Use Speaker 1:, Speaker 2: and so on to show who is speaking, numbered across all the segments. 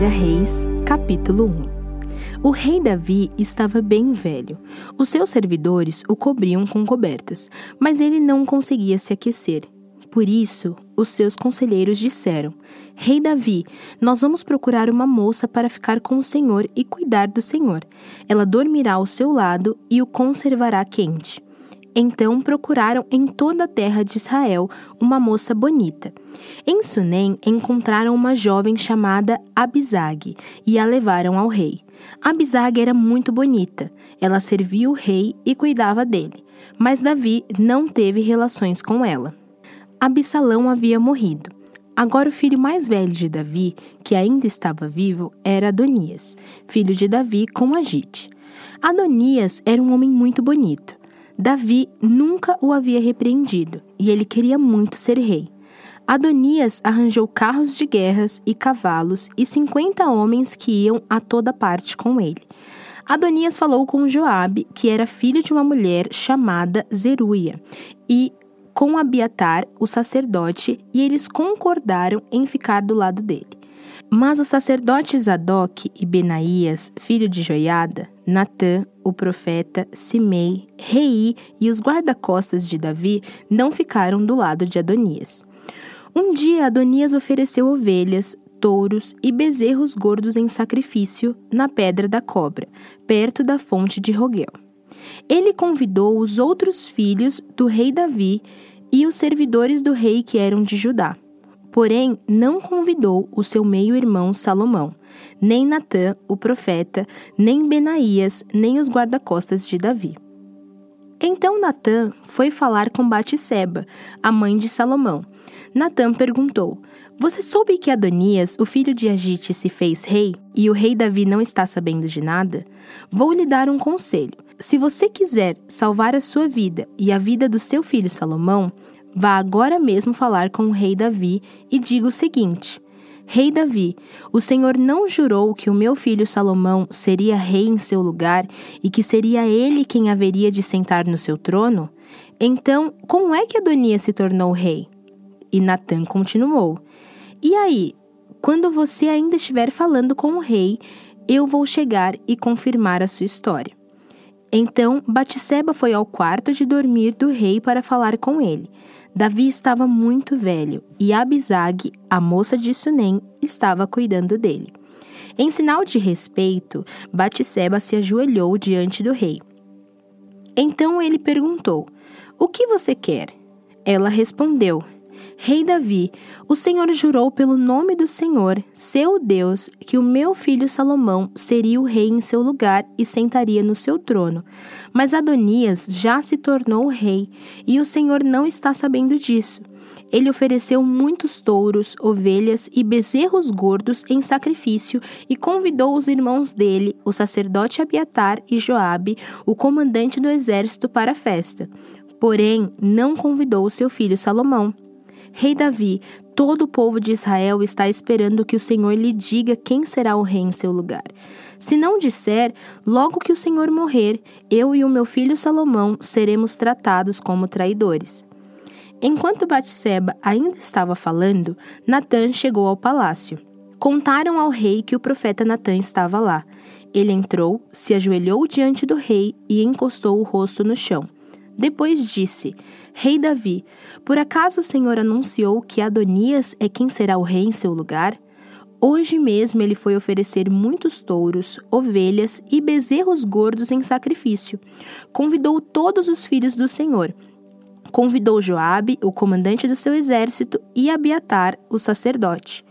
Speaker 1: 1 Reis, capítulo 1 O rei Davi estava bem velho. Os seus servidores o cobriam com cobertas, mas ele não conseguia se aquecer. Por isso, os seus conselheiros disseram: Rei Davi, nós vamos procurar uma moça para ficar com o Senhor e cuidar do Senhor. Ela dormirá ao seu lado e o conservará quente. Então procuraram em toda a terra de Israel uma moça bonita. Em Sunem encontraram uma jovem chamada Abisag e a levaram ao rei. Abisag era muito bonita. Ela servia o rei e cuidava dele, mas Davi não teve relações com ela. Absalão havia morrido. Agora o filho mais velho de Davi, que ainda estava vivo, era Adonias, filho de Davi com Agite. Adonias era um homem muito bonito. Davi nunca o havia repreendido e ele queria muito ser rei. Adonias arranjou carros de guerras e cavalos e cinquenta homens que iam a toda parte com ele. Adonias falou com Joabe, que era filho de uma mulher chamada Zeruia, e com Abiatar, o sacerdote, e eles concordaram em ficar do lado dele. Mas os sacerdotes Zadok e Benaías, filho de Joiada, Natã, o profeta, Simei, Rei e os guarda-costas de Davi não ficaram do lado de Adonias. Um dia Adonias ofereceu ovelhas, touros e bezerros gordos em sacrifício na Pedra da Cobra, perto da fonte de Roguel. Ele convidou os outros filhos do rei Davi e os servidores do rei que eram de Judá. Porém, não convidou o seu meio-irmão Salomão, nem Natã, o profeta, nem Benaías, nem os guarda-costas de Davi. Então Natã foi falar com Batseba, a mãe de Salomão. Natã perguntou: Você soube que Adonias, o filho de Agite, se fez rei e o rei Davi não está sabendo de nada? Vou lhe dar um conselho. Se você quiser salvar a sua vida e a vida do seu filho Salomão, vá agora mesmo falar com o rei Davi e diga o seguinte: Rei Davi, o Senhor não jurou que o meu filho Salomão seria rei em seu lugar e que seria ele quem haveria de sentar no seu trono? Então, como é que Adonias se tornou rei? E Natã continuou: E aí, quando você ainda estiver falando com o rei, eu vou chegar e confirmar a sua história. Então Batseba foi ao quarto de dormir do rei para falar com ele. Davi estava muito velho e Abisag, a moça de Sunem, estava cuidando dele. Em sinal de respeito, Batseba se ajoelhou diante do rei. Então ele perguntou: O que você quer? Ela respondeu: Rei Davi, o Senhor jurou pelo nome do Senhor, seu Deus, que o meu filho Salomão seria o rei em seu lugar e sentaria no seu trono. Mas Adonias já se tornou rei, e o Senhor não está sabendo disso. Ele ofereceu muitos touros, ovelhas e bezerros gordos em sacrifício e convidou os irmãos dele, o sacerdote Abiatar e Joabe, o comandante do exército, para a festa. Porém, não convidou seu filho Salomão. Rei Davi, todo o povo de Israel está esperando que o Senhor lhe diga quem será o rei em seu lugar. Se não disser, logo que o Senhor morrer, eu e o meu filho Salomão seremos tratados como traidores. Enquanto Batseba ainda estava falando, Natã chegou ao palácio. Contaram ao rei que o profeta Natã estava lá. Ele entrou, se ajoelhou diante do rei e encostou o rosto no chão. Depois disse: Rei Davi, por acaso o Senhor anunciou que Adonias é quem será o rei em seu lugar? Hoje mesmo ele foi oferecer muitos touros, ovelhas e bezerros gordos em sacrifício. Convidou todos os filhos do Senhor. Convidou Joabe, o comandante do seu exército, e Abiatar, o sacerdote.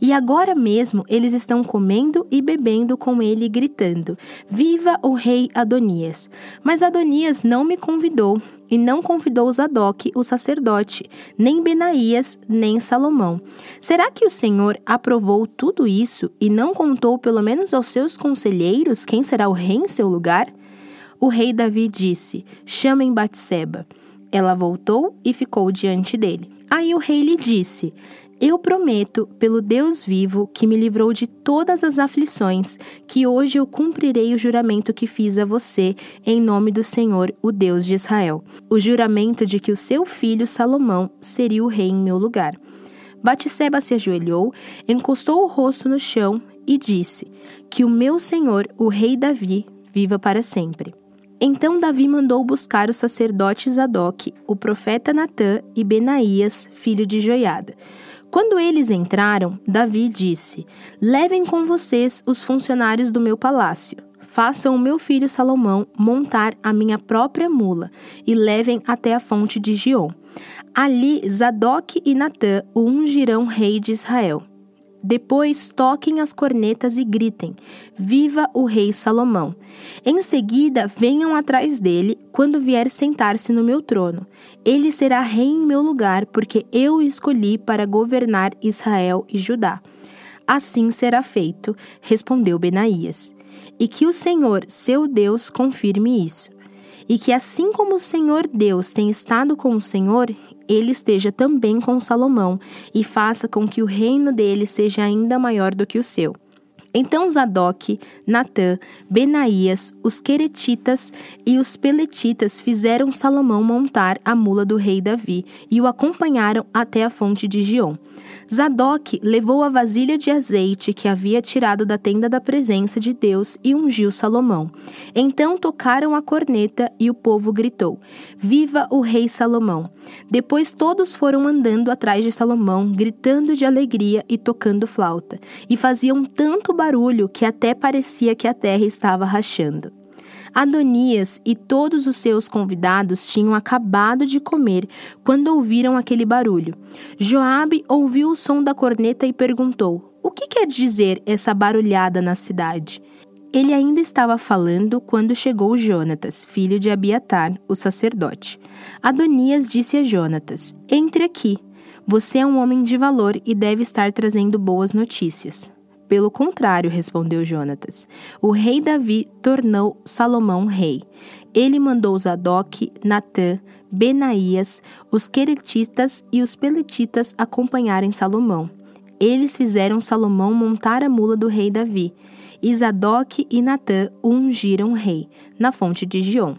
Speaker 1: E agora mesmo eles estão comendo e bebendo com ele, gritando: Viva o rei Adonias! Mas Adonias não me convidou, e não convidou Zadok, o sacerdote, nem Benaías, nem Salomão. Será que o Senhor aprovou tudo isso e não contou pelo menos aos seus conselheiros quem será o rei em seu lugar? O rei Davi disse: Chamem Batseba. Ela voltou e ficou diante dele. Aí o rei lhe disse: eu prometo, pelo Deus vivo, que me livrou de todas as aflições, que hoje eu cumprirei o juramento que fiz a você, em nome do Senhor, o Deus de Israel. O juramento de que o seu filho Salomão seria o rei em meu lugar. Batseba se ajoelhou, encostou o rosto no chão e disse: Que o meu senhor, o rei Davi, viva para sempre. Então Davi mandou buscar o sacerdote Zadok, o profeta Natã e Benaías, filho de Joiada. Quando eles entraram, Davi disse: Levem com vocês os funcionários do meu palácio. Façam o meu filho Salomão montar a minha própria mula e levem até a fonte de Gion. Ali Zadok e Natã o ungirão rei de Israel. Depois toquem as cornetas e gritem: Viva o rei Salomão! Em seguida, venham atrás dele quando vier sentar-se no meu trono. Ele será rei em meu lugar, porque eu o escolhi para governar Israel e Judá. Assim será feito, respondeu Benaías. E que o Senhor, seu Deus, confirme isso. E que assim como o Senhor Deus tem estado com o Senhor, ele esteja também com Salomão e faça com que o reino dele seja ainda maior do que o seu. Então Zadok, Natã, Benaías, os queretitas e os peletitas fizeram Salomão montar a mula do rei Davi e o acompanharam até a fonte de Gion. Zadok levou a vasilha de azeite que havia tirado da tenda da presença de Deus e ungiu Salomão. Então tocaram a corneta e o povo gritou: Viva o rei Salomão! Depois todos foram andando atrás de Salomão, gritando de alegria e tocando flauta, e faziam tanto barulho que até parecia que a terra estava rachando. Adonias e todos os seus convidados tinham acabado de comer quando ouviram aquele barulho. Joabe ouviu o som da corneta e perguntou: O que quer dizer essa barulhada na cidade? Ele ainda estava falando quando chegou Jonatas, filho de Abiatar, o sacerdote. Adonias disse a Jonatas: Entre aqui. Você é um homem de valor e deve estar trazendo boas notícias. Pelo contrário, respondeu Jonatas, o rei Davi tornou Salomão rei. Ele mandou Zadok, Natã, Benaías, os queretitas e os peletitas acompanharem Salomão. Eles fizeram Salomão montar a mula do rei Davi. E Zadok e Natã o ungiram rei, na fonte de Gion.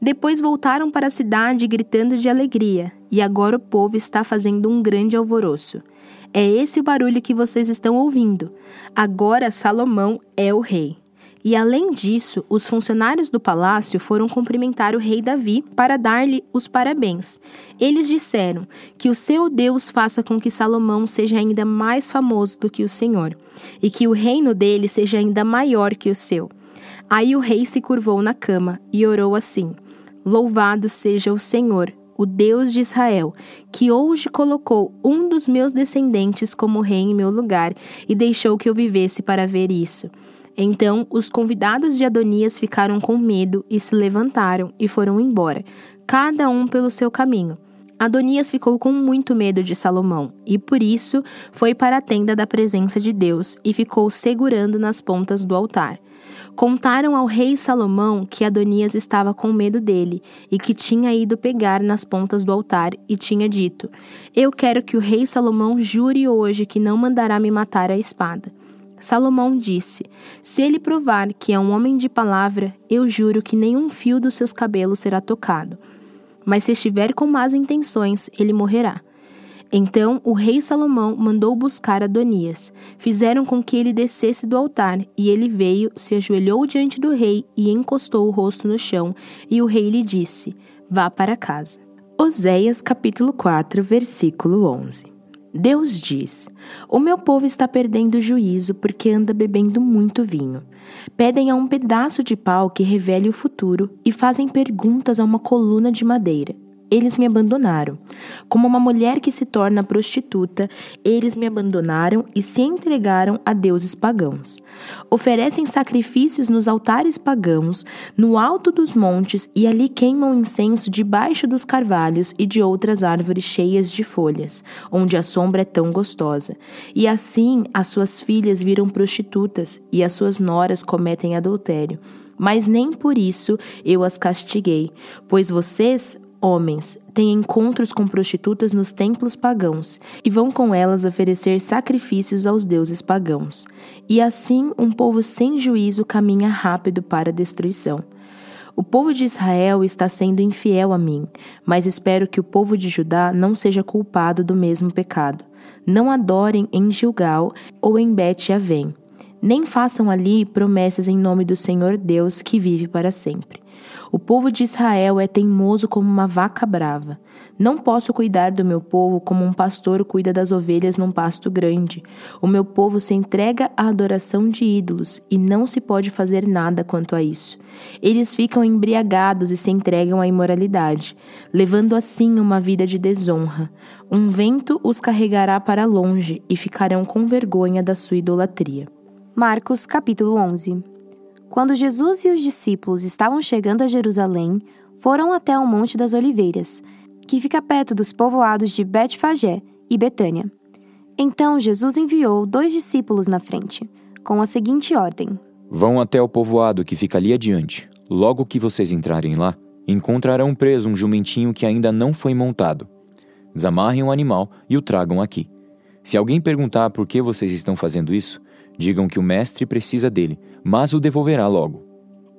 Speaker 1: Depois voltaram para a cidade gritando de alegria, e agora o povo está fazendo um grande alvoroço. É esse o barulho que vocês estão ouvindo. Agora Salomão é o rei. E além disso, os funcionários do palácio foram cumprimentar o rei Davi para dar-lhe os parabéns. Eles disseram: Que o seu Deus faça com que Salomão seja ainda mais famoso do que o Senhor, e que o reino dele seja ainda maior que o seu. Aí o rei se curvou na cama e orou assim: Louvado seja o Senhor, o Deus de Israel, que hoje colocou um dos meus descendentes como rei em meu lugar e deixou que eu vivesse para ver isso. Então os convidados de Adonias ficaram com medo e se levantaram e foram embora, cada um pelo seu caminho. Adonias ficou com muito medo de Salomão e por isso foi para a tenda da presença de Deus e ficou segurando nas pontas do altar. Contaram ao rei Salomão que Adonias estava com medo dele e que tinha ido pegar nas pontas do altar e tinha dito: Eu quero que o rei Salomão jure hoje que não mandará me matar à espada. Salomão disse: Se ele provar que é um homem de palavra, eu juro que nenhum fio dos seus cabelos será tocado. Mas se estiver com más intenções, ele morrerá. Então o rei Salomão mandou buscar Adonias. Fizeram com que ele descesse do altar, e ele veio, se ajoelhou diante do rei e encostou o rosto no chão, e o rei lhe disse: Vá para casa. Oséias capítulo 4, versículo 11. Deus diz: O meu povo está perdendo o juízo porque anda bebendo muito vinho. Pedem a um pedaço de pau que revele o futuro e fazem perguntas a uma coluna de madeira. Eles me abandonaram. Como uma mulher que se torna prostituta, eles me abandonaram e se entregaram a deuses pagãos. Oferecem sacrifícios nos altares pagãos, no alto dos montes, e ali queimam incenso debaixo dos carvalhos e de outras árvores cheias de folhas, onde a sombra é tão gostosa. E assim as suas filhas viram prostitutas e as suas noras cometem adultério mas nem por isso eu as castiguei, pois vocês homens têm encontros com prostitutas nos templos pagãos e vão com elas oferecer sacrifícios aos deuses pagãos. E assim um povo sem juízo caminha rápido para a destruição. O povo de Israel está sendo infiel a mim, mas espero que o povo de Judá não seja culpado do mesmo pecado. Não adorem em Gilgal ou em Bet-Avém nem façam ali promessas em nome do Senhor Deus que vive para sempre. O povo de Israel é teimoso como uma vaca brava. Não posso cuidar do meu povo como um pastor cuida das ovelhas num pasto grande. O meu povo se entrega à adoração de ídolos e não se pode fazer nada quanto a isso. Eles ficam embriagados e se entregam à imoralidade, levando assim uma vida de desonra. Um vento os carregará para longe e ficarão com vergonha da sua idolatria.
Speaker 2: Marcos capítulo 11 Quando Jesus e os discípulos estavam chegando a Jerusalém, foram até o Monte das Oliveiras que fica perto dos povoados de Betfagé e Betânia. Então Jesus enviou dois discípulos na frente, com a seguinte ordem:
Speaker 3: Vão até o povoado que fica ali adiante. Logo que vocês entrarem lá, encontrarão preso um jumentinho que ainda não foi montado. Desamarrem o animal e o tragam aqui. Se alguém perguntar por que vocês estão fazendo isso, digam que o mestre precisa dele, mas o devolverá logo.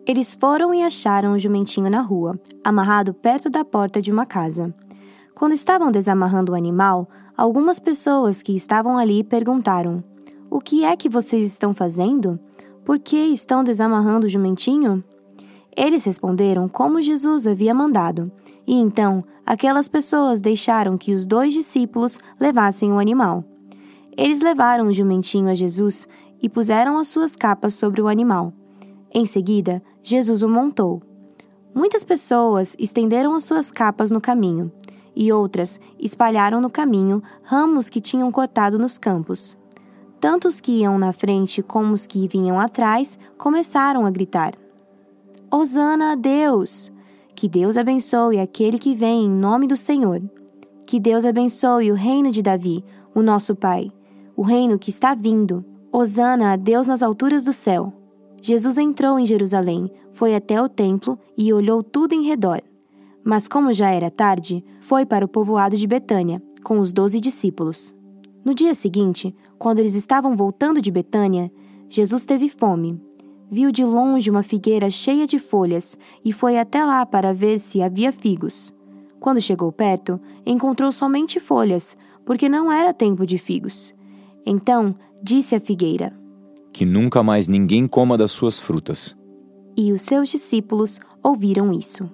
Speaker 2: Eles foram e acharam o jumentinho na rua, amarrado perto da porta de uma casa. Quando estavam desamarrando o animal, algumas pessoas que estavam ali perguntaram: O que é que vocês estão fazendo? Por que estão desamarrando o jumentinho? Eles responderam como Jesus havia mandado, e então aquelas pessoas deixaram que os dois discípulos levassem o animal. Eles levaram o jumentinho a Jesus e puseram as suas capas sobre o animal. Em seguida, Jesus o montou. Muitas pessoas estenderam as suas capas no caminho, e outras espalharam no caminho ramos que tinham cortado nos campos. Tanto os que iam na frente como os que vinham atrás começaram a gritar: Hosana a Deus! Que Deus abençoe aquele que vem em nome do Senhor. Que Deus abençoe o reino de Davi, o nosso Pai, o reino que está vindo. Hosana a Deus nas alturas do céu. Jesus entrou em Jerusalém, foi até o templo e olhou tudo em redor. Mas, como já era tarde, foi para o povoado de Betânia, com os doze discípulos. No dia seguinte, quando eles estavam voltando de Betânia, Jesus teve fome. Viu de longe uma figueira cheia de folhas e foi até lá para ver se havia figos. Quando chegou perto, encontrou somente folhas, porque não era tempo de figos. Então disse à figueira:
Speaker 3: que nunca mais ninguém coma das suas frutas.
Speaker 2: E os seus discípulos ouviram isso.